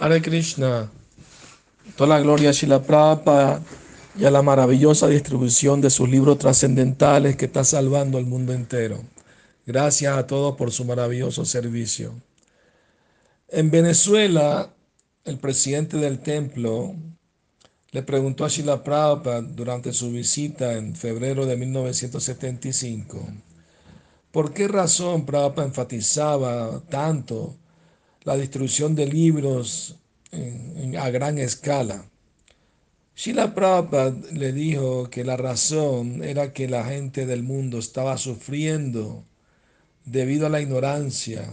Hare Krishna. Toda la gloria a Shila Prabhupada y a la maravillosa distribución de sus libros trascendentales que está salvando al mundo entero. Gracias a todos por su maravilloso servicio. En Venezuela, el presidente del templo le preguntó a Shila Prabhupada durante su visita en febrero de 1975 por qué razón Prabhupada enfatizaba tanto la distribución de libros a gran escala. Shila Prabhupada le dijo que la razón era que la gente del mundo estaba sufriendo debido a la ignorancia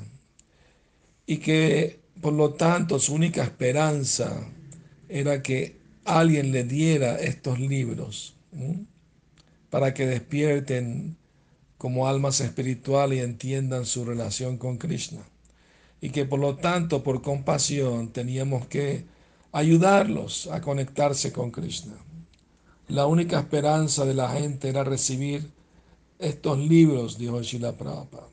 y que por lo tanto su única esperanza era que alguien le diera estos libros para que despierten como almas espirituales y entiendan su relación con Krishna y que por lo tanto por compasión teníamos que ayudarlos a conectarse con Krishna. La única esperanza de la gente era recibir estos libros, dijo Shila Prabhupada.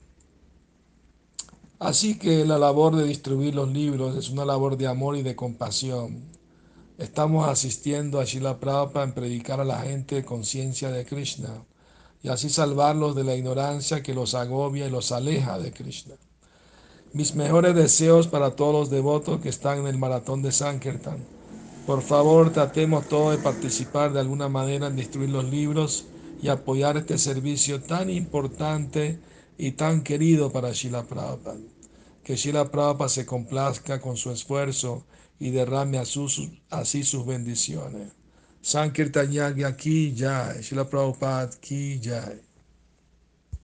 Así que la labor de distribuir los libros es una labor de amor y de compasión. Estamos asistiendo a Shila Prabhupada en predicar a la gente conciencia de Krishna y así salvarlos de la ignorancia que los agobia y los aleja de Krishna. Mis mejores deseos para todos los devotos que están en el maratón de Sankirtan. Por favor, tratemos todos de participar de alguna manera en destruir los libros y apoyar este servicio tan importante y tan querido para Shila Prabhupada. Que Shila Prabhupada se complazca con su esfuerzo y derrame así sus bendiciones. Sankirtan Yagya Ki Jai, Shila Prabhupada Ki Jai.